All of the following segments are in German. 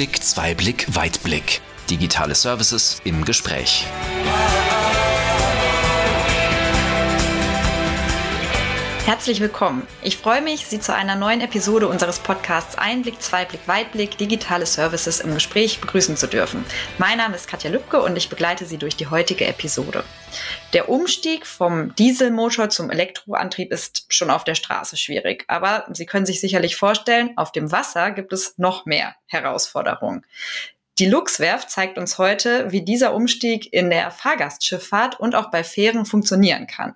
Einblick, Zweiblick, Weitblick. Digitale Services im Gespräch. Herzlich willkommen. Ich freue mich, Sie zu einer neuen Episode unseres Podcasts Einblick, Zweiblick, Weitblick, digitale Services im Gespräch begrüßen zu dürfen. Mein Name ist Katja Lübke und ich begleite Sie durch die heutige Episode. Der Umstieg vom Dieselmotor zum Elektroantrieb ist schon auf der Straße schwierig, aber Sie können sich sicherlich vorstellen, auf dem Wasser gibt es noch mehr Herausforderungen. Die Luxwerft zeigt uns heute, wie dieser Umstieg in der Fahrgastschifffahrt und auch bei Fähren funktionieren kann.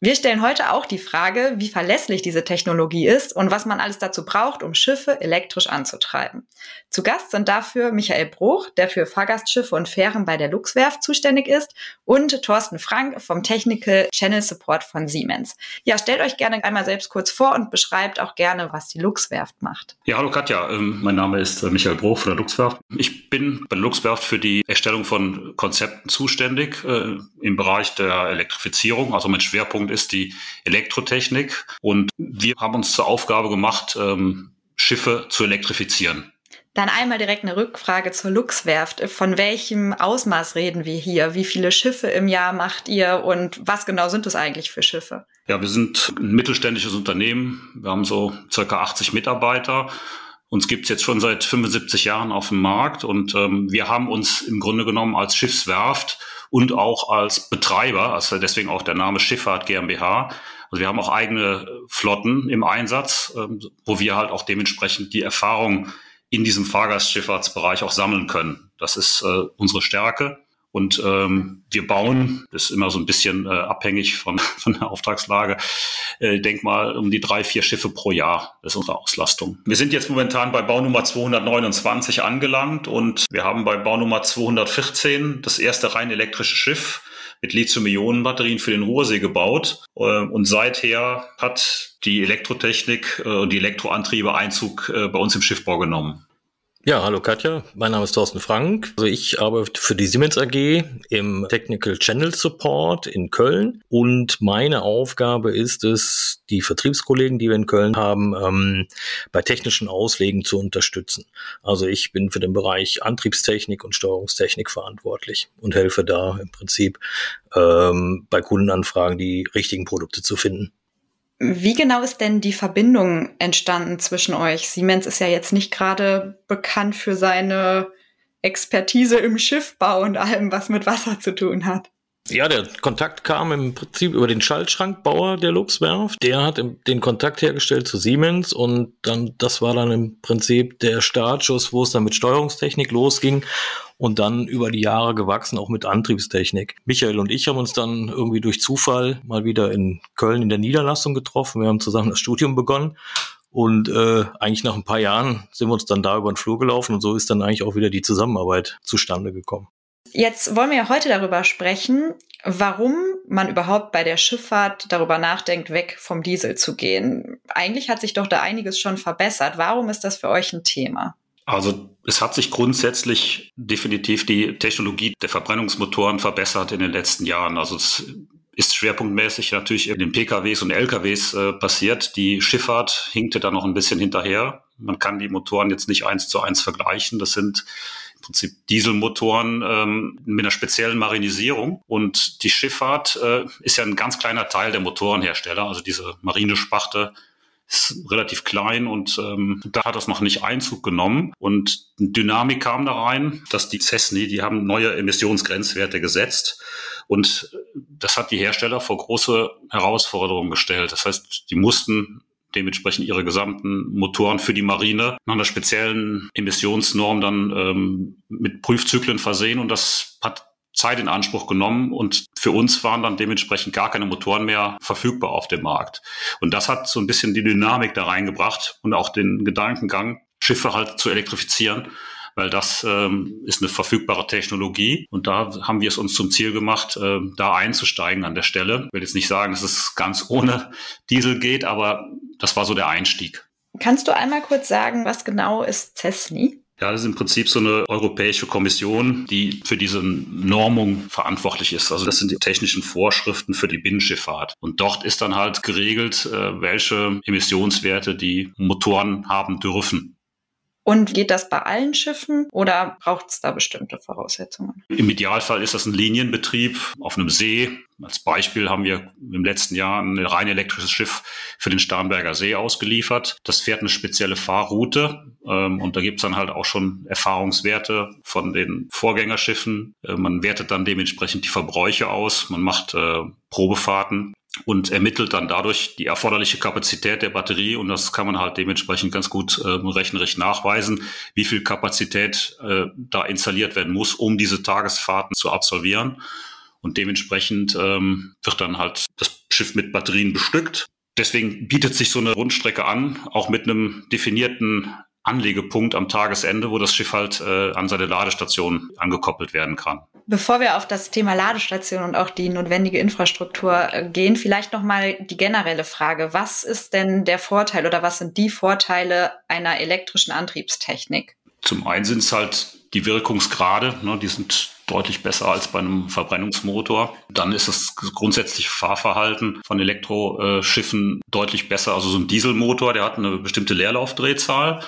Wir stellen heute auch die Frage, wie verlässlich diese Technologie ist und was man alles dazu braucht, um Schiffe elektrisch anzutreiben. Zu Gast sind dafür Michael Bruch, der für Fahrgastschiffe und Fähren bei der Luxwerft zuständig ist, und Thorsten Frank vom Technical Channel Support von Siemens. Ja, stellt euch gerne einmal selbst kurz vor und beschreibt auch gerne, was die Luxwerft macht. Ja, hallo Katja, ähm, mein Name ist äh, Michael Bruch von der Luxwerft. Ich bin bei der Luxwerft für die Erstellung von Konzepten zuständig äh, im Bereich der Elektrifizierung, also mein Schwerpunkt Schwerpunkt ist die Elektrotechnik. Und wir haben uns zur Aufgabe gemacht, ähm, Schiffe zu elektrifizieren. Dann einmal direkt eine Rückfrage zur Luxwerft. Von welchem Ausmaß reden wir hier? Wie viele Schiffe im Jahr macht ihr und was genau sind es eigentlich für Schiffe? Ja, wir sind ein mittelständisches Unternehmen. Wir haben so circa 80 Mitarbeiter. Uns gibt es jetzt schon seit 75 Jahren auf dem Markt und ähm, wir haben uns im Grunde genommen als Schiffswerft und auch als Betreiber, also deswegen auch der Name Schifffahrt GmbH. Also wir haben auch eigene Flotten im Einsatz, ähm, wo wir halt auch dementsprechend die Erfahrung in diesem Fahrgastschifffahrtsbereich auch sammeln können. Das ist äh, unsere Stärke. Und ähm, wir bauen, das ist immer so ein bisschen äh, abhängig von, von der Auftragslage, äh, denk mal um die drei, vier Schiffe pro Jahr. Das ist unsere Auslastung. Wir sind jetzt momentan bei Baunummer 229 angelangt und wir haben bei Baunummer 214 das erste rein elektrische Schiff mit Lithium-Ionen-Batterien für den Ruhrsee gebaut. Äh, und seither hat die Elektrotechnik äh, und die Elektroantriebe Einzug äh, bei uns im Schiffbau genommen. Ja, hallo Katja, mein Name ist Thorsten Frank. Also ich arbeite für die Siemens AG im Technical Channel Support in Köln und meine Aufgabe ist es, die Vertriebskollegen, die wir in Köln haben, ähm, bei technischen Auslegen zu unterstützen. Also ich bin für den Bereich Antriebstechnik und Steuerungstechnik verantwortlich und helfe da im Prinzip ähm, bei Kundenanfragen die richtigen Produkte zu finden. Wie genau ist denn die Verbindung entstanden zwischen euch? Siemens ist ja jetzt nicht gerade bekannt für seine Expertise im Schiffbau und allem, was mit Wasser zu tun hat. Ja, der Kontakt kam im Prinzip über den Schaltschrankbauer der Luxwerft. Der hat den Kontakt hergestellt zu Siemens und dann, das war dann im Prinzip der Startschuss, wo es dann mit Steuerungstechnik losging und dann über die Jahre gewachsen, auch mit Antriebstechnik. Michael und ich haben uns dann irgendwie durch Zufall mal wieder in Köln in der Niederlassung getroffen. Wir haben zusammen das Studium begonnen und äh, eigentlich nach ein paar Jahren sind wir uns dann da über den Flur gelaufen und so ist dann eigentlich auch wieder die Zusammenarbeit zustande gekommen. Jetzt wollen wir ja heute darüber sprechen, warum man überhaupt bei der Schifffahrt darüber nachdenkt, weg vom Diesel zu gehen. Eigentlich hat sich doch da einiges schon verbessert. Warum ist das für euch ein Thema? Also es hat sich grundsätzlich definitiv die Technologie der Verbrennungsmotoren verbessert in den letzten Jahren. Also es ist schwerpunktmäßig natürlich in den PKWs und LKWs äh, passiert. Die Schifffahrt hinkte da noch ein bisschen hinterher. Man kann die Motoren jetzt nicht eins zu eins vergleichen. Das sind Prinzip Dieselmotoren ähm, mit einer speziellen Marinisierung. Und die Schifffahrt äh, ist ja ein ganz kleiner Teil der Motorenhersteller. Also diese Marinespachte ist relativ klein und ähm, da hat das noch nicht Einzug genommen. Und Dynamik kam da rein, dass die Cessni, die haben neue Emissionsgrenzwerte gesetzt. Und das hat die Hersteller vor große Herausforderungen gestellt. Das heißt, die mussten dementsprechend ihre gesamten Motoren für die Marine nach einer speziellen Emissionsnorm dann ähm, mit Prüfzyklen versehen und das hat Zeit in Anspruch genommen und für uns waren dann dementsprechend gar keine Motoren mehr verfügbar auf dem Markt. Und das hat so ein bisschen die Dynamik da reingebracht und auch den Gedankengang, Schiffe halt zu elektrifizieren weil das ähm, ist eine verfügbare Technologie. Und da haben wir es uns zum Ziel gemacht, äh, da einzusteigen an der Stelle. Ich will jetzt nicht sagen, dass es ganz ohne Diesel geht, aber das war so der Einstieg. Kannst du einmal kurz sagen, was genau ist CESNI? Ja, das ist im Prinzip so eine europäische Kommission, die für diese Normung verantwortlich ist. Also das sind die technischen Vorschriften für die Binnenschifffahrt. Und dort ist dann halt geregelt, äh, welche Emissionswerte die Motoren haben dürfen. Und geht das bei allen Schiffen oder braucht es da bestimmte Voraussetzungen? Im Idealfall ist das ein Linienbetrieb auf einem See. Als Beispiel haben wir im letzten Jahr ein rein elektrisches Schiff für den Starnberger See ausgeliefert. Das fährt eine spezielle Fahrroute ähm, und da gibt es dann halt auch schon Erfahrungswerte von den Vorgängerschiffen. Äh, man wertet dann dementsprechend die Verbräuche aus, man macht äh, Probefahrten und ermittelt dann dadurch die erforderliche Kapazität der Batterie und das kann man halt dementsprechend ganz gut äh, rechnerisch nachweisen, wie viel Kapazität äh, da installiert werden muss, um diese Tagesfahrten zu absolvieren. Und dementsprechend ähm, wird dann halt das Schiff mit Batterien bestückt. Deswegen bietet sich so eine Rundstrecke an, auch mit einem definierten Anlegepunkt am Tagesende, wo das Schiff halt äh, an seine Ladestation angekoppelt werden kann. Bevor wir auf das Thema Ladestation und auch die notwendige Infrastruktur äh, gehen, vielleicht noch mal die generelle Frage: Was ist denn der Vorteil oder was sind die Vorteile einer elektrischen Antriebstechnik? Zum einen sind es halt die Wirkungsgrade, ne, die sind deutlich besser als bei einem Verbrennungsmotor. Dann ist das grundsätzliche Fahrverhalten von Elektroschiffen deutlich besser. Also so ein Dieselmotor, der hat eine bestimmte Leerlaufdrehzahl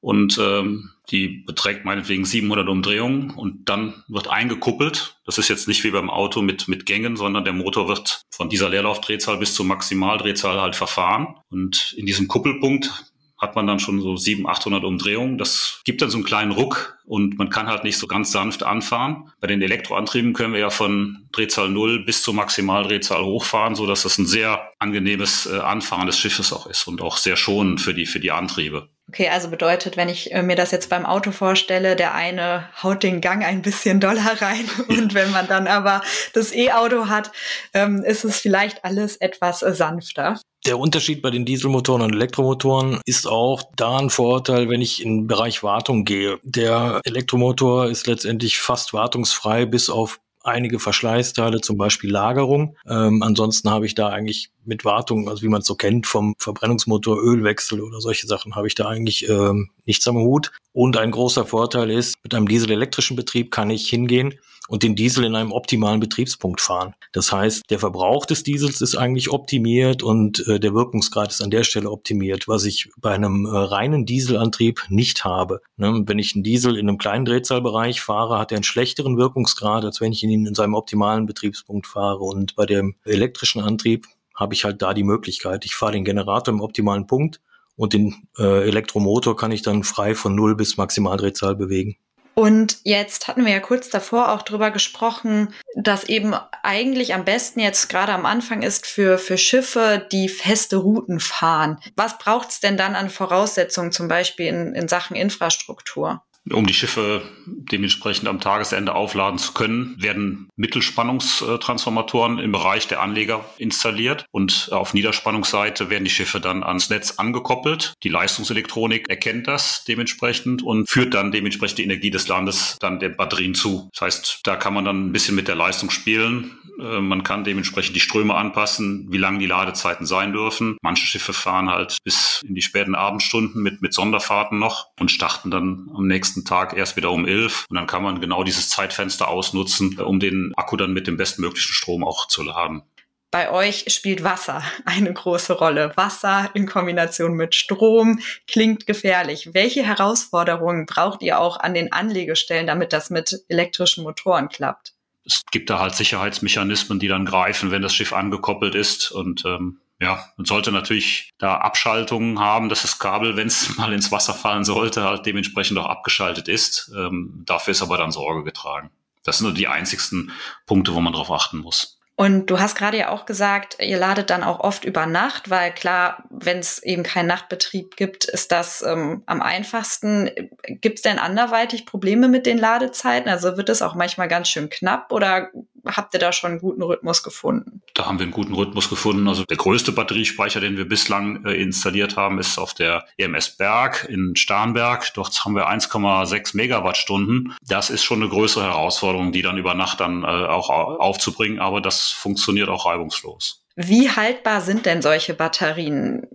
und ähm, die beträgt meinetwegen 700 Umdrehungen und dann wird eingekuppelt. Das ist jetzt nicht wie beim Auto mit, mit Gängen, sondern der Motor wird von dieser Leerlaufdrehzahl bis zur Maximaldrehzahl halt verfahren. Und in diesem Kuppelpunkt hat man dann schon so 700, 800 Umdrehungen. Das gibt dann so einen kleinen Ruck und man kann halt nicht so ganz sanft anfahren. Bei den Elektroantrieben können wir ja von Drehzahl 0 bis zur Maximaldrehzahl hochfahren, so dass das ein sehr angenehmes äh, Anfahren des Schiffes auch ist und auch sehr schonend für die, für die Antriebe. Okay, also bedeutet, wenn ich äh, mir das jetzt beim Auto vorstelle, der eine haut den Gang ein bisschen doller rein und wenn man dann aber das E-Auto hat, ähm, ist es vielleicht alles etwas äh, sanfter. Der Unterschied bei den Dieselmotoren und Elektromotoren ist auch da ein Vorteil, wenn ich in den Bereich Wartung gehe. Der Elektromotor ist letztendlich fast wartungsfrei bis auf einige Verschleißteile, zum Beispiel Lagerung. Ähm, ansonsten habe ich da eigentlich mit Wartung, also wie man es so kennt, vom Verbrennungsmotor Ölwechsel oder solche Sachen, habe ich da eigentlich ähm, nichts am Hut. Und ein großer Vorteil ist, mit einem dieselelektrischen Betrieb kann ich hingehen und den Diesel in einem optimalen Betriebspunkt fahren. Das heißt, der Verbrauch des Diesels ist eigentlich optimiert und äh, der Wirkungsgrad ist an der Stelle optimiert, was ich bei einem äh, reinen Dieselantrieb nicht habe. Ne? Wenn ich einen Diesel in einem kleinen Drehzahlbereich fahre, hat er einen schlechteren Wirkungsgrad, als wenn ich ihn in seinem optimalen Betriebspunkt fahre. Und bei dem elektrischen Antrieb habe ich halt da die Möglichkeit. Ich fahre den Generator im optimalen Punkt und den äh, Elektromotor kann ich dann frei von Null bis Maximaldrehzahl bewegen. Und jetzt hatten wir ja kurz davor auch drüber gesprochen, dass eben eigentlich am besten jetzt gerade am Anfang ist für, für Schiffe, die feste Routen fahren. Was braucht es denn dann an Voraussetzungen, zum Beispiel in, in Sachen Infrastruktur? Um die Schiffe dementsprechend am Tagesende aufladen zu können, werden Mittelspannungstransformatoren im Bereich der Anleger installiert und auf Niederspannungsseite werden die Schiffe dann ans Netz angekoppelt. Die Leistungselektronik erkennt das dementsprechend und führt dann dementsprechend die Energie des Landes dann den Batterien zu. Das heißt, da kann man dann ein bisschen mit der Leistung spielen. Äh, man kann dementsprechend die Ströme anpassen, wie lang die Ladezeiten sein dürfen. Manche Schiffe fahren halt bis in die späten Abendstunden mit, mit Sonderfahrten noch und starten dann am nächsten nächsten Tag erst wieder um elf. Und dann kann man genau dieses Zeitfenster ausnutzen, um den Akku dann mit dem bestmöglichen Strom auch zu laden. Bei euch spielt Wasser eine große Rolle. Wasser in Kombination mit Strom klingt gefährlich. Welche Herausforderungen braucht ihr auch an den Anlegestellen, damit das mit elektrischen Motoren klappt? Es gibt da halt Sicherheitsmechanismen, die dann greifen, wenn das Schiff angekoppelt ist. Und ähm, ja, man sollte natürlich da Abschaltungen haben, dass das Kabel, wenn es mal ins Wasser fallen sollte, halt dementsprechend auch abgeschaltet ist. Ähm, dafür ist aber dann Sorge getragen. Das sind nur die einzigsten Punkte, wo man darauf achten muss. Und du hast gerade ja auch gesagt, ihr ladet dann auch oft über Nacht, weil klar, wenn es eben keinen Nachtbetrieb gibt, ist das ähm, am einfachsten. Gibt es denn anderweitig Probleme mit den Ladezeiten? Also wird es auch manchmal ganz schön knapp oder habt ihr da schon einen guten Rhythmus gefunden? Da haben wir einen guten Rhythmus gefunden. Also der größte Batteriespeicher, den wir bislang äh, installiert haben, ist auf der EMS Berg in Starnberg. Dort haben wir 1,6 Megawattstunden. Das ist schon eine größere Herausforderung, die dann über Nacht dann äh, auch aufzubringen. Aber das funktioniert auch reibungslos. Wie haltbar sind denn solche Batterien?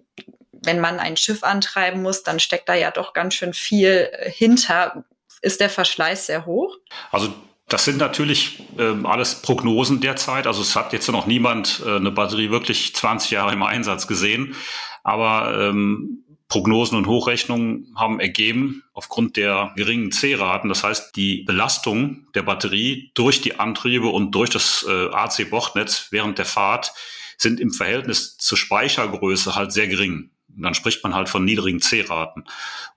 Wenn man ein Schiff antreiben muss, dann steckt da ja doch ganz schön viel äh, hinter. Ist der Verschleiß sehr hoch? Also das sind natürlich ähm, alles Prognosen derzeit. Also es hat jetzt noch niemand äh, eine Batterie wirklich 20 Jahre im Einsatz gesehen. Aber ähm, Prognosen und Hochrechnungen haben ergeben, aufgrund der geringen C-Raten, das heißt die Belastung der Batterie durch die Antriebe und durch das äh, AC-Bordnetz während der Fahrt sind im Verhältnis zur Speichergröße halt sehr gering. Und dann spricht man halt von niedrigen C-Raten.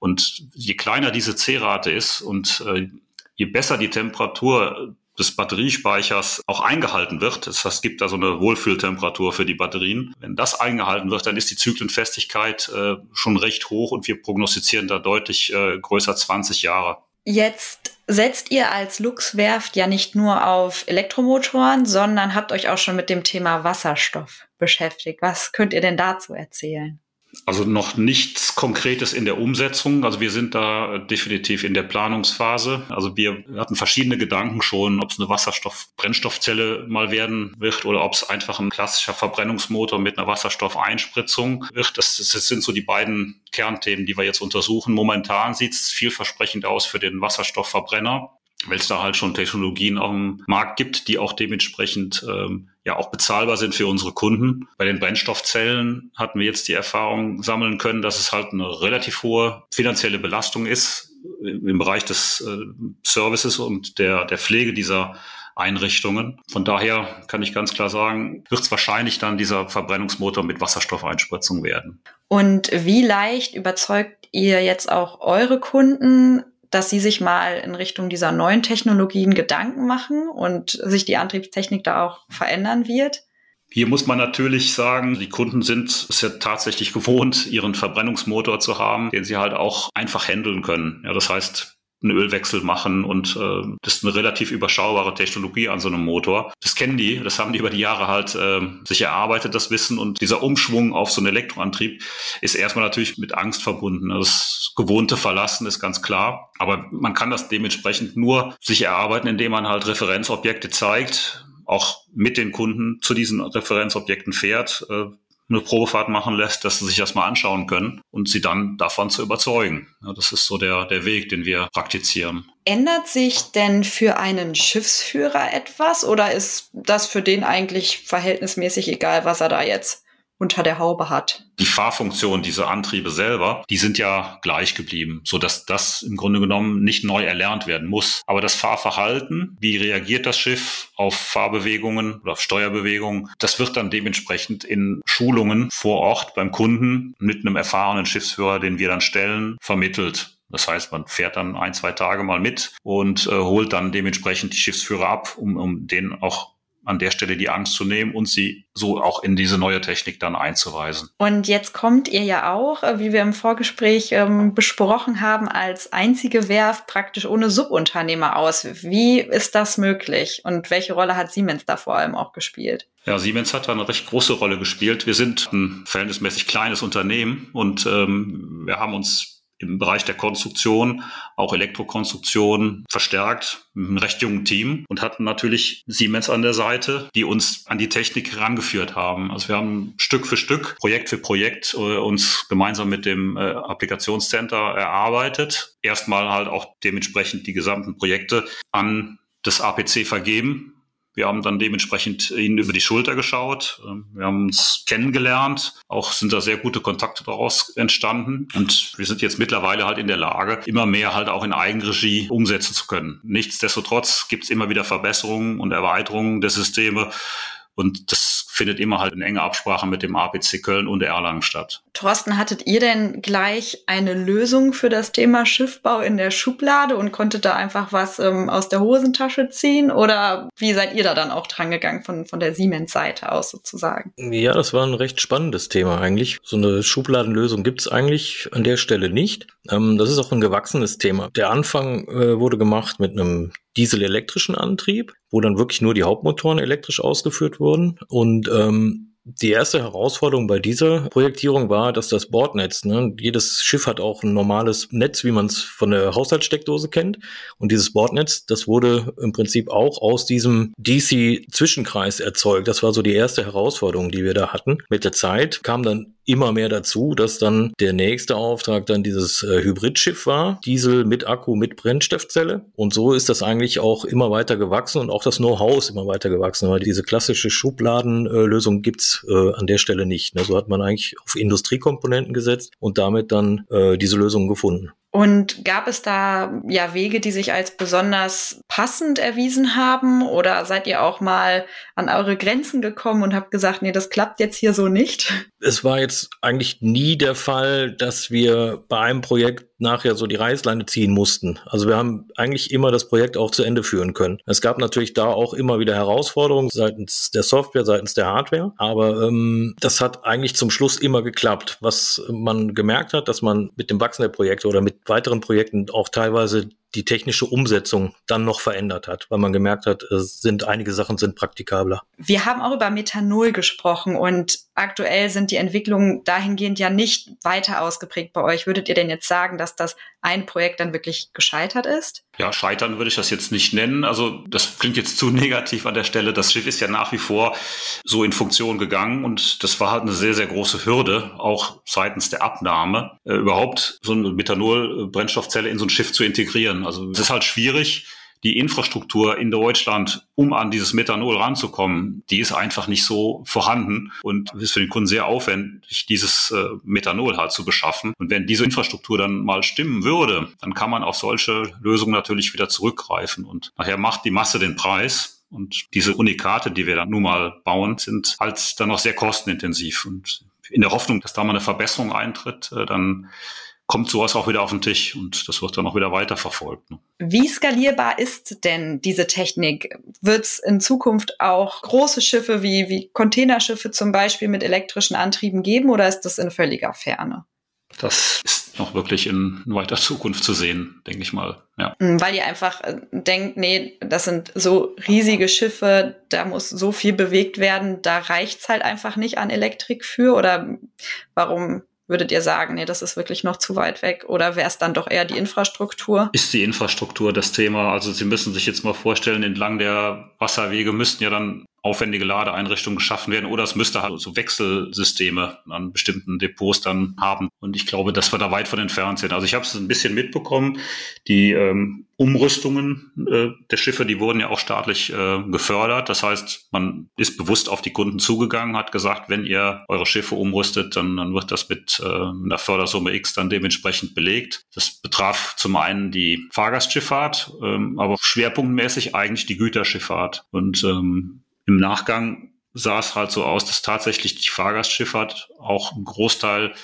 Und je kleiner diese C-Rate ist und äh, je besser die Temperatur des Batteriespeichers auch eingehalten wird. Das es gibt da so eine Wohlfühltemperatur für die Batterien. Wenn das eingehalten wird, dann ist die Zyklenfestigkeit äh, schon recht hoch und wir prognostizieren da deutlich äh, größer 20 Jahre. Jetzt setzt ihr als Luxwerft ja nicht nur auf Elektromotoren, sondern habt euch auch schon mit dem Thema Wasserstoff beschäftigt. Was könnt ihr denn dazu erzählen? Also noch nichts Konkretes in der Umsetzung. Also wir sind da definitiv in der Planungsphase. Also wir hatten verschiedene Gedanken schon, ob es eine Wasserstoff-Brennstoffzelle mal werden wird oder ob es einfach ein klassischer Verbrennungsmotor mit einer Wasserstoffeinspritzung wird. Das, das sind so die beiden Kernthemen, die wir jetzt untersuchen. Momentan sieht es vielversprechend aus für den Wasserstoffverbrenner weil es da halt schon Technologien auf dem Markt gibt, die auch dementsprechend ähm, ja auch bezahlbar sind für unsere Kunden. Bei den Brennstoffzellen hatten wir jetzt die Erfahrung sammeln können, dass es halt eine relativ hohe finanzielle Belastung ist im Bereich des äh, Services und der, der Pflege dieser Einrichtungen. Von daher kann ich ganz klar sagen, wird es wahrscheinlich dann dieser Verbrennungsmotor mit Wasserstoffeinspritzung werden. Und wie leicht überzeugt ihr jetzt auch eure Kunden, dass sie sich mal in Richtung dieser neuen Technologien Gedanken machen und sich die Antriebstechnik da auch verändern wird? Hier muss man natürlich sagen, die Kunden sind es ja tatsächlich gewohnt, ihren Verbrennungsmotor zu haben, den sie halt auch einfach handeln können. Ja, das heißt, einen Ölwechsel machen und äh, das ist eine relativ überschaubare Technologie an so einem Motor. Das kennen die, das haben die über die Jahre halt äh, sich erarbeitet, das Wissen und dieser Umschwung auf so einen Elektroantrieb ist erstmal natürlich mit Angst verbunden. Das gewohnte Verlassen ist ganz klar, aber man kann das dementsprechend nur sich erarbeiten, indem man halt Referenzobjekte zeigt, auch mit den Kunden zu diesen Referenzobjekten fährt, äh, eine Probefahrt machen lässt, dass sie sich das mal anschauen können und sie dann davon zu überzeugen. Ja, das ist so der, der Weg, den wir praktizieren. Ändert sich denn für einen Schiffsführer etwas oder ist das für den eigentlich verhältnismäßig egal, was er da jetzt unter der Haube hat. Die Fahrfunktion dieser Antriebe selber, die sind ja gleich geblieben, so dass das im Grunde genommen nicht neu erlernt werden muss. Aber das Fahrverhalten, wie reagiert das Schiff auf Fahrbewegungen oder auf Steuerbewegungen, das wird dann dementsprechend in Schulungen vor Ort beim Kunden mit einem erfahrenen Schiffsführer, den wir dann stellen, vermittelt. Das heißt, man fährt dann ein, zwei Tage mal mit und äh, holt dann dementsprechend die Schiffsführer ab, um, um denen auch an der Stelle die Angst zu nehmen und sie so auch in diese neue Technik dann einzuweisen. Und jetzt kommt ihr ja auch, äh, wie wir im Vorgespräch ähm, besprochen haben, als einzige Werft praktisch ohne Subunternehmer aus. Wie ist das möglich und welche Rolle hat Siemens da vor allem auch gespielt? Ja, Siemens hat da eine recht große Rolle gespielt. Wir sind ein verhältnismäßig kleines Unternehmen und ähm, wir haben uns im Bereich der Konstruktion, auch Elektrokonstruktion verstärkt, mit einem recht jungen Team und hatten natürlich Siemens an der Seite, die uns an die Technik herangeführt haben. Also wir haben Stück für Stück, Projekt für Projekt äh, uns gemeinsam mit dem äh, Applikationscenter erarbeitet. Erstmal halt auch dementsprechend die gesamten Projekte an das APC vergeben, wir haben dann dementsprechend ihnen über die Schulter geschaut. Ähm, wir haben uns kennengelernt. Auch sind da sehr gute Kontakte daraus entstanden. Und wir sind jetzt mittlerweile halt in der Lage, immer mehr halt auch in Eigenregie umsetzen zu können. Nichtsdestotrotz gibt es immer wieder Verbesserungen und Erweiterungen der Systeme. Und das findet immer halt in enger Absprache mit dem APC Köln und Erlangen statt. Thorsten, hattet ihr denn gleich eine Lösung für das Thema Schiffbau in der Schublade und konntet da einfach was ähm, aus der Hosentasche ziehen? Oder wie seid ihr da dann auch drangegangen von, von der Siemens-Seite aus sozusagen? Ja, das war ein recht spannendes Thema eigentlich. So eine Schubladenlösung gibt es eigentlich an der Stelle nicht. Ähm, das ist auch ein gewachsenes Thema. Der Anfang äh, wurde gemacht mit einem dieselelektrischen Antrieb, wo dann wirklich nur die Hauptmotoren elektrisch ausgeführt wurden. Und ähm, die erste Herausforderung bei dieser Projektierung war, dass das Bordnetz, ne, jedes Schiff hat auch ein normales Netz, wie man es von der Haushaltssteckdose kennt. Und dieses Bordnetz, das wurde im Prinzip auch aus diesem DC-Zwischenkreis erzeugt. Das war so die erste Herausforderung, die wir da hatten. Mit der Zeit kam dann immer mehr dazu, dass dann der nächste Auftrag dann dieses äh, Hybridschiff war, Diesel mit Akku mit Brennstoffzelle. Und so ist das eigentlich auch immer weiter gewachsen und auch das Know-how ist immer weiter gewachsen, weil diese klassische Schubladenlösung gibt's das äh, an der Stelle nicht. Ne? So hat man eigentlich auf Industriekomponenten gesetzt und damit dann äh, diese Lösung gefunden. Und gab es da ja Wege, die sich als besonders passend erwiesen haben? Oder seid ihr auch mal an eure Grenzen gekommen und habt gesagt, nee, das klappt jetzt hier so nicht? Es war jetzt eigentlich nie der Fall, dass wir bei einem Projekt nachher so die Reißleine ziehen mussten. Also wir haben eigentlich immer das Projekt auch zu Ende führen können. Es gab natürlich da auch immer wieder Herausforderungen seitens der Software, seitens der Hardware, aber ähm, das hat eigentlich zum Schluss immer geklappt. Was man gemerkt hat, dass man mit dem Wachsen der Projekte oder mit weiteren Projekten auch teilweise die technische Umsetzung dann noch verändert hat, weil man gemerkt hat, es sind einige Sachen sind praktikabler. Wir haben auch über Methanol gesprochen und aktuell sind die Entwicklungen dahingehend ja nicht weiter ausgeprägt bei euch. Würdet ihr denn jetzt sagen, dass das ein Projekt dann wirklich gescheitert ist? Ja, scheitern würde ich das jetzt nicht nennen. Also das klingt jetzt zu negativ an der Stelle. Das Schiff ist ja nach wie vor so in Funktion gegangen und das war halt eine sehr, sehr große Hürde, auch seitens der Abnahme, äh, überhaupt so eine Methanol-Brennstoffzelle in so ein Schiff zu integrieren. Also es ist halt schwierig, die Infrastruktur in Deutschland, um an dieses Methanol ranzukommen, die ist einfach nicht so vorhanden und ist für den Kunden sehr aufwendig, dieses äh, Methanol halt zu beschaffen. Und wenn diese Infrastruktur dann mal stimmen würde, dann kann man auf solche Lösungen natürlich wieder zurückgreifen und nachher macht die Masse den Preis. Und diese Unikate, die wir dann nun mal bauen, sind halt dann noch sehr kostenintensiv. Und in der Hoffnung, dass da mal eine Verbesserung eintritt, äh, dann kommt sowas auch wieder auf den Tisch und das wird dann auch wieder weiterverfolgt. Ne? Wie skalierbar ist denn diese Technik? Wird es in Zukunft auch große Schiffe wie, wie Containerschiffe zum Beispiel mit elektrischen Antrieben geben oder ist das in völliger Ferne? Das ist noch wirklich in weiter Zukunft zu sehen, denke ich mal. Ja. Hm, weil ihr einfach äh, denkt, nee, das sind so riesige Schiffe, da muss so viel bewegt werden, da reicht es halt einfach nicht an Elektrik für oder warum Würdet ihr sagen, nee, das ist wirklich noch zu weit weg? Oder wäre es dann doch eher die Infrastruktur? Ist die Infrastruktur das Thema? Also Sie müssen sich jetzt mal vorstellen, entlang der Wasserwege müssten ja dann aufwendige Ladeeinrichtungen geschaffen werden oder es müsste halt so Wechselsysteme an bestimmten Depots dann haben. Und ich glaube, dass wir da weit von entfernt sind. Also ich habe es ein bisschen mitbekommen. Die ähm, Umrüstungen äh, der Schiffe, die wurden ja auch staatlich äh, gefördert. Das heißt, man ist bewusst auf die Kunden zugegangen, hat gesagt, wenn ihr eure Schiffe umrüstet, dann, dann wird das mit äh, einer Fördersumme X dann dementsprechend belegt. Das betraf zum einen die Fahrgastschifffahrt, ähm, aber schwerpunktmäßig eigentlich die Güterschifffahrt. Und ähm, im Nachgang sah es halt so aus, dass tatsächlich die Fahrgastschifffahrt auch einen Großteil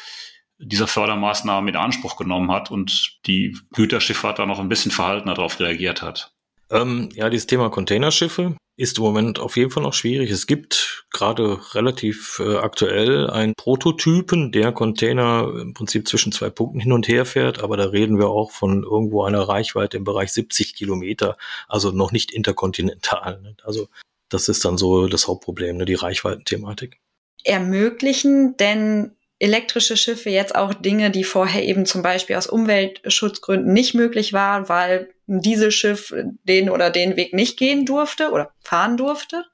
dieser Fördermaßnahmen in Anspruch genommen hat und die Güterschifffahrt da noch ein bisschen verhaltener darauf reagiert hat. Ähm, ja, dieses Thema Containerschiffe ist im Moment auf jeden Fall noch schwierig. Es gibt gerade relativ äh, aktuell einen Prototypen, der Container im Prinzip zwischen zwei Punkten hin und her fährt, aber da reden wir auch von irgendwo einer Reichweite im Bereich 70 Kilometer, also noch nicht interkontinental. Ne? Also das ist dann so das Hauptproblem, ne, die Reichweitenthematik. Ermöglichen denn elektrische Schiffe jetzt auch Dinge, die vorher eben zum Beispiel aus Umweltschutzgründen nicht möglich waren, weil ein Dieselschiff den oder den Weg nicht gehen durfte oder fahren durfte?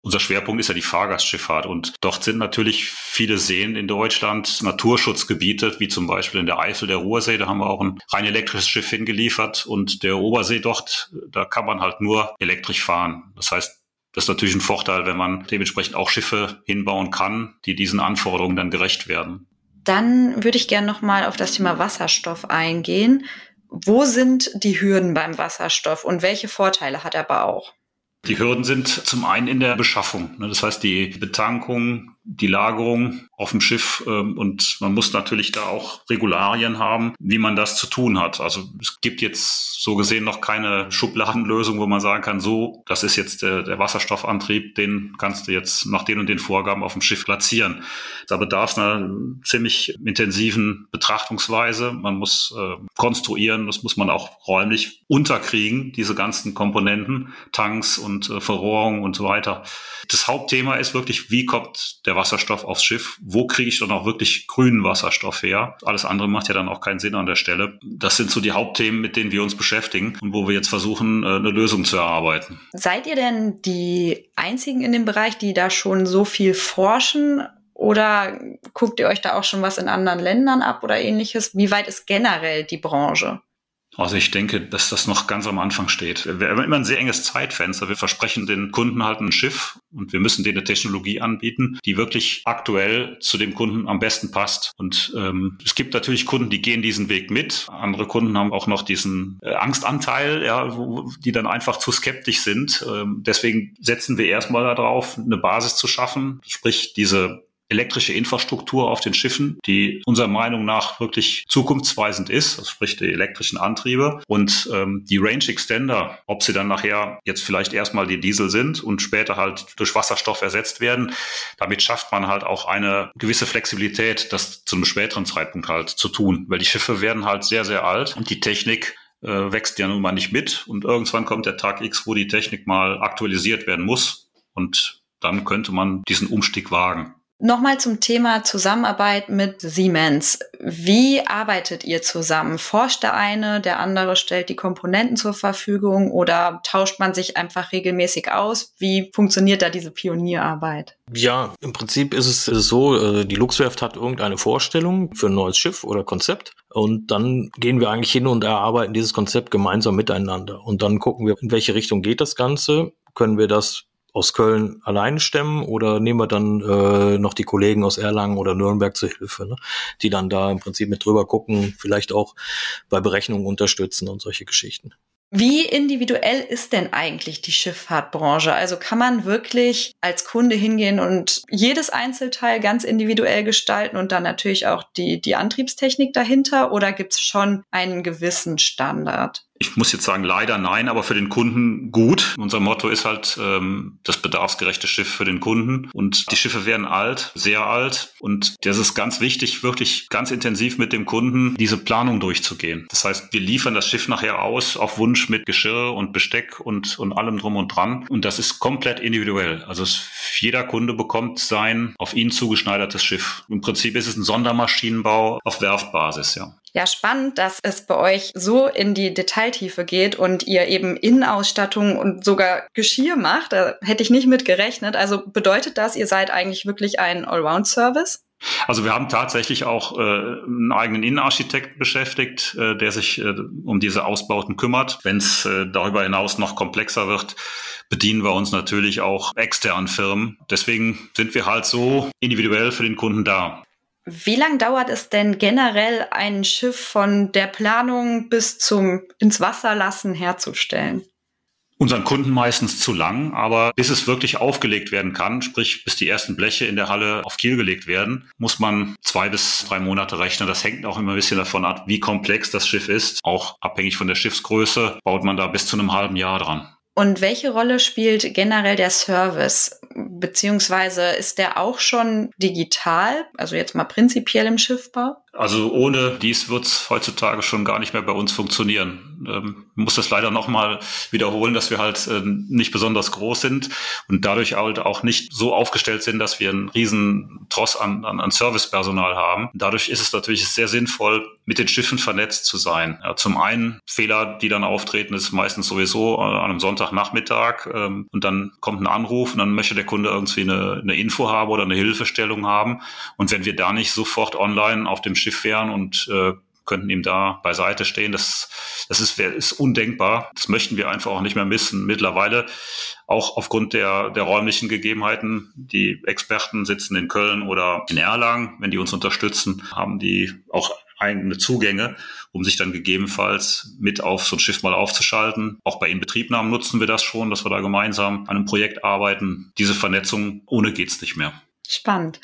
Unser Schwerpunkt ist ja die Fahrgastschifffahrt und dort sind natürlich viele Seen in Deutschland Naturschutzgebiete, wie zum Beispiel in der Eifel der Ruhrsee, da haben wir auch ein rein elektrisches Schiff hingeliefert und der Obersee dort, da kann man halt nur elektrisch fahren. Das heißt, das ist natürlich ein Vorteil, wenn man dementsprechend auch Schiffe hinbauen kann, die diesen Anforderungen dann gerecht werden. Dann würde ich gerne noch mal auf das Thema Wasserstoff eingehen. Wo sind die Hürden beim Wasserstoff und welche Vorteile hat er aber auch? Die Hürden sind zum einen in der Beschaffung. Ne? Das heißt, die Betankung, die Lagerung auf dem Schiff ähm, und man muss natürlich da auch Regularien haben, wie man das zu tun hat. Also es gibt jetzt so gesehen noch keine Schubladenlösung, wo man sagen kann, so, das ist jetzt der, der Wasserstoffantrieb, den kannst du jetzt nach den und den Vorgaben auf dem Schiff platzieren. Da bedarf es einer ziemlich intensiven Betrachtungsweise. Man muss äh, konstruieren, das muss man auch räumlich unterkriegen, diese ganzen Komponenten, Tanks und äh, Verrohrung und so weiter. Das Hauptthema ist wirklich, wie kommt der Wasserstoff aufs Schiff? Wo kriege ich dann auch wirklich grünen Wasserstoff her? Alles andere macht ja dann auch keinen Sinn an der Stelle. Das sind so die Hauptthemen, mit denen wir uns beschäftigen und wo wir jetzt versuchen, äh, eine Lösung zu erarbeiten. Seid ihr denn die einzigen in dem Bereich, die da schon so viel forschen? Oder guckt ihr euch da auch schon was in anderen Ländern ab oder ähnliches? Wie weit ist generell die Branche? Also ich denke, dass das noch ganz am Anfang steht. Wir haben immer ein sehr enges Zeitfenster. Wir versprechen den Kunden halt ein Schiff und wir müssen denen eine Technologie anbieten, die wirklich aktuell zu dem Kunden am besten passt. Und ähm, es gibt natürlich Kunden, die gehen diesen Weg mit. Andere Kunden haben auch noch diesen äh, Angstanteil, ja, wo, die dann einfach zu skeptisch sind. Ähm, deswegen setzen wir erstmal darauf, eine Basis zu schaffen, sprich diese elektrische Infrastruktur auf den Schiffen, die unserer Meinung nach wirklich zukunftsweisend ist, das sprich die elektrischen Antriebe. Und ähm, die Range Extender, ob sie dann nachher jetzt vielleicht erstmal die Diesel sind und später halt durch Wasserstoff ersetzt werden, damit schafft man halt auch eine gewisse Flexibilität, das zu einem späteren Zeitpunkt halt zu tun, weil die Schiffe werden halt sehr, sehr alt und die Technik äh, wächst ja nun mal nicht mit. Und irgendwann kommt der Tag X, wo die Technik mal aktualisiert werden muss. Und dann könnte man diesen Umstieg wagen. Nochmal zum Thema Zusammenarbeit mit Siemens. Wie arbeitet ihr zusammen? Forscht der eine, der andere stellt die Komponenten zur Verfügung oder tauscht man sich einfach regelmäßig aus? Wie funktioniert da diese Pionierarbeit? Ja, im Prinzip ist es so, äh, die Luxwerft hat irgendeine Vorstellung für ein neues Schiff oder Konzept und dann gehen wir eigentlich hin und erarbeiten dieses Konzept gemeinsam miteinander und dann gucken wir, in welche Richtung geht das Ganze, können wir das aus Köln allein stemmen oder nehmen wir dann äh, noch die Kollegen aus Erlangen oder Nürnberg zur Hilfe, ne? die dann da im Prinzip mit drüber gucken, vielleicht auch bei Berechnungen unterstützen und solche Geschichten. Wie individuell ist denn eigentlich die Schifffahrtbranche? Also kann man wirklich als Kunde hingehen und jedes Einzelteil ganz individuell gestalten und dann natürlich auch die, die Antriebstechnik dahinter oder gibt es schon einen gewissen Standard? Ich muss jetzt sagen, leider nein, aber für den Kunden gut. Unser Motto ist halt ähm, das bedarfsgerechte Schiff für den Kunden. Und die Schiffe werden alt, sehr alt. Und das ist ganz wichtig, wirklich ganz intensiv mit dem Kunden diese Planung durchzugehen. Das heißt, wir liefern das Schiff nachher aus auf Wunsch mit Geschirr und Besteck und, und allem drum und dran. Und das ist komplett individuell. Also es, jeder Kunde bekommt sein auf ihn zugeschneidertes Schiff. Im Prinzip ist es ein Sondermaschinenbau auf Werftbasis, ja. Ja, spannend, dass es bei euch so in die Detailtiefe geht und ihr eben Innenausstattung und sogar Geschirr macht. Da hätte ich nicht mit gerechnet. Also bedeutet das, ihr seid eigentlich wirklich ein Allround-Service? Also wir haben tatsächlich auch äh, einen eigenen Innenarchitekt beschäftigt, äh, der sich äh, um diese Ausbauten kümmert. Wenn es äh, darüber hinaus noch komplexer wird, bedienen wir uns natürlich auch externen Firmen. Deswegen sind wir halt so individuell für den Kunden da. Wie lang dauert es denn generell, ein Schiff von der Planung bis zum ins Wasser lassen herzustellen? Unseren Kunden meistens zu lang, aber bis es wirklich aufgelegt werden kann, sprich bis die ersten Bleche in der Halle auf Kiel gelegt werden, muss man zwei bis drei Monate rechnen. Das hängt auch immer ein bisschen davon ab, wie komplex das Schiff ist. Auch abhängig von der Schiffsgröße baut man da bis zu einem halben Jahr dran. Und welche Rolle spielt generell der Service? Beziehungsweise ist der auch schon digital, also jetzt mal prinzipiell im Schiffbau? Also ohne dies wird es heutzutage schon gar nicht mehr bei uns funktionieren. Ähm, muss das leider nochmal wiederholen, dass wir halt äh, nicht besonders groß sind und dadurch halt auch nicht so aufgestellt sind, dass wir einen riesen Tross an, an, an Servicepersonal haben. Dadurch ist es natürlich sehr sinnvoll, mit den Schiffen vernetzt zu sein. Ja, zum einen Fehler, die dann auftreten, ist meistens sowieso an einem Sonntagnachmittag ähm, und dann kommt ein Anruf und dann möchte der Kunde irgendwie eine, eine Info haben oder eine Hilfestellung haben. Und wenn wir da nicht sofort online auf dem Schiff wären und äh, könnten ihm da beiseite stehen. Das, das ist, ist undenkbar. Das möchten wir einfach auch nicht mehr missen. Mittlerweile auch aufgrund der, der räumlichen Gegebenheiten. Die Experten sitzen in Köln oder in Erlangen. Wenn die uns unterstützen, haben die auch eigene Zugänge, um sich dann gegebenenfalls mit auf so ein Schiff mal aufzuschalten. Auch bei Inbetriebnahmen nutzen wir das schon, dass wir da gemeinsam an einem Projekt arbeiten. Diese Vernetzung ohne geht's nicht mehr. Spannend.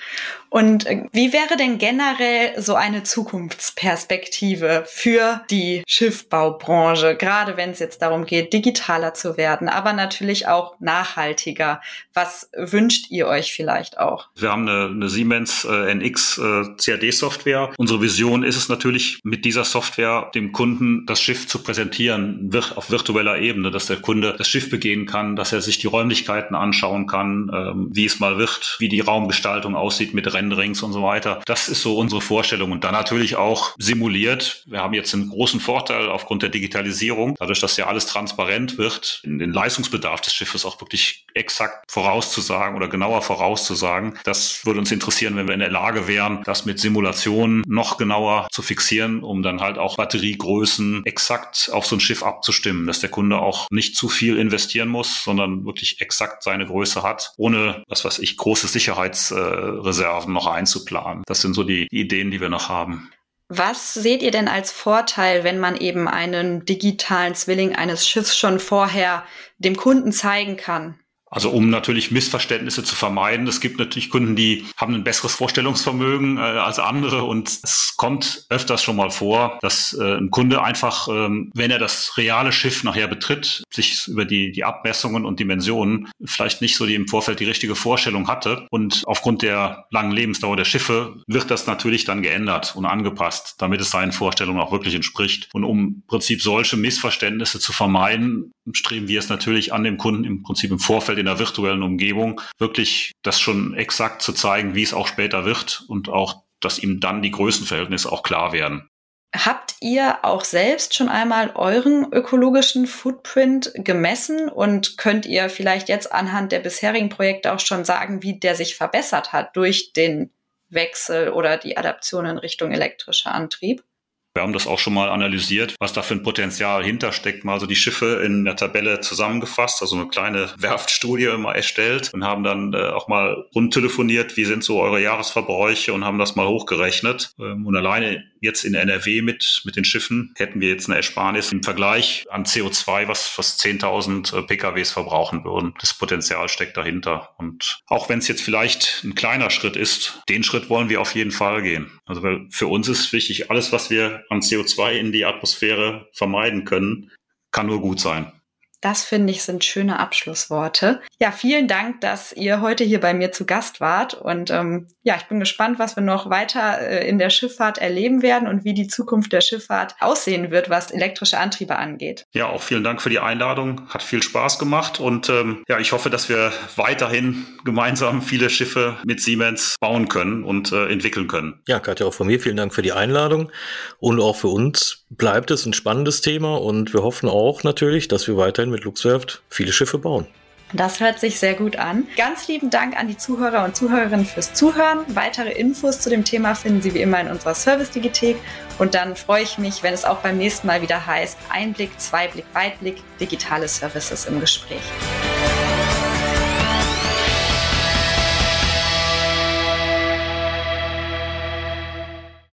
Und äh, wie wäre denn generell so eine Zukunftsperspektive für die Schiffbaubranche, gerade wenn es jetzt darum geht, digitaler zu werden, aber natürlich auch nachhaltiger? Was wünscht ihr euch vielleicht auch? Wir haben eine, eine Siemens äh, NX äh, CAD-Software. Unsere Vision ist es natürlich, mit dieser Software dem Kunden das Schiff zu präsentieren, vir auf virtueller Ebene, dass der Kunde das Schiff begehen kann, dass er sich die Räumlichkeiten anschauen kann, ähm, wie es mal wird, wie die Raumgestaltung aussieht mit Renderings und so weiter. Das ist so unsere Vorstellung und dann natürlich auch simuliert. Wir haben jetzt einen großen Vorteil aufgrund der Digitalisierung, dadurch, dass ja alles transparent wird, den Leistungsbedarf des Schiffes auch wirklich exakt vorauszusagen oder genauer vorauszusagen. Das würde uns interessieren, wenn wir in der Lage wären, das mit Simulationen noch genauer zu fixieren, um dann halt auch Batteriegrößen exakt auf so ein Schiff abzustimmen, dass der Kunde auch nicht zu viel investieren muss, sondern wirklich exakt seine Größe hat, ohne, was weiß ich, große Sicherheitsreserven noch einzuplanen. Das sind so die Ideen, die wir noch haben. Was seht ihr denn als Vorteil, wenn man eben einen digitalen Zwilling eines Schiffs schon vorher dem Kunden zeigen kann? Also um natürlich Missverständnisse zu vermeiden. Es gibt natürlich Kunden, die haben ein besseres Vorstellungsvermögen äh, als andere und es kommt öfters schon mal vor, dass äh, ein Kunde einfach, ähm, wenn er das reale Schiff nachher betritt, sich über die, die Abmessungen und Dimensionen vielleicht nicht so die im Vorfeld die richtige Vorstellung hatte. Und aufgrund der langen Lebensdauer der Schiffe wird das natürlich dann geändert und angepasst, damit es seinen Vorstellungen auch wirklich entspricht. Und um im Prinzip solche Missverständnisse zu vermeiden, streben wir es natürlich an dem Kunden im Prinzip im Vorfeld in der virtuellen Umgebung wirklich das schon exakt zu zeigen, wie es auch später wird und auch, dass ihm dann die Größenverhältnisse auch klar werden. Habt ihr auch selbst schon einmal euren ökologischen Footprint gemessen und könnt ihr vielleicht jetzt anhand der bisherigen Projekte auch schon sagen, wie der sich verbessert hat durch den Wechsel oder die Adaption in Richtung elektrischer Antrieb? Wir haben das auch schon mal analysiert, was da für ein Potenzial hintersteckt. Mal so die Schiffe in der Tabelle zusammengefasst, also eine kleine Werftstudie mal erstellt und haben dann äh, auch mal rundtelefoniert, wie sind so eure Jahresverbräuche und haben das mal hochgerechnet. Ähm, und alleine jetzt in NRW mit, mit den Schiffen hätten wir jetzt eine Ersparnis im Vergleich an CO2, was fast 10.000 äh, PKWs verbrauchen würden. Das Potenzial steckt dahinter. Und auch wenn es jetzt vielleicht ein kleiner Schritt ist, den Schritt wollen wir auf jeden Fall gehen. Also weil für uns ist wichtig, alles, was wir an CO2 in die Atmosphäre vermeiden können, kann nur gut sein. Das finde ich sind schöne Abschlussworte. Ja, vielen Dank, dass ihr heute hier bei mir zu Gast wart. Und ähm, ja, ich bin gespannt, was wir noch weiter äh, in der Schifffahrt erleben werden und wie die Zukunft der Schifffahrt aussehen wird, was elektrische Antriebe angeht. Ja, auch vielen Dank für die Einladung. Hat viel Spaß gemacht. Und ähm, ja, ich hoffe, dass wir weiterhin gemeinsam viele Schiffe mit Siemens bauen können und äh, entwickeln können. Ja, Katja, auch von mir vielen Dank für die Einladung. Und auch für uns bleibt es ein spannendes Thema. Und wir hoffen auch natürlich, dass wir weiterhin mit Luxwerft viele Schiffe bauen. Das hört sich sehr gut an. Ganz lieben Dank an die Zuhörer und Zuhörerinnen fürs Zuhören. Weitere Infos zu dem Thema finden Sie wie immer in unserer Service-Digithek. Und dann freue ich mich, wenn es auch beim nächsten Mal wieder heißt Einblick, Zweiblick, Weitblick, digitale Services im Gespräch.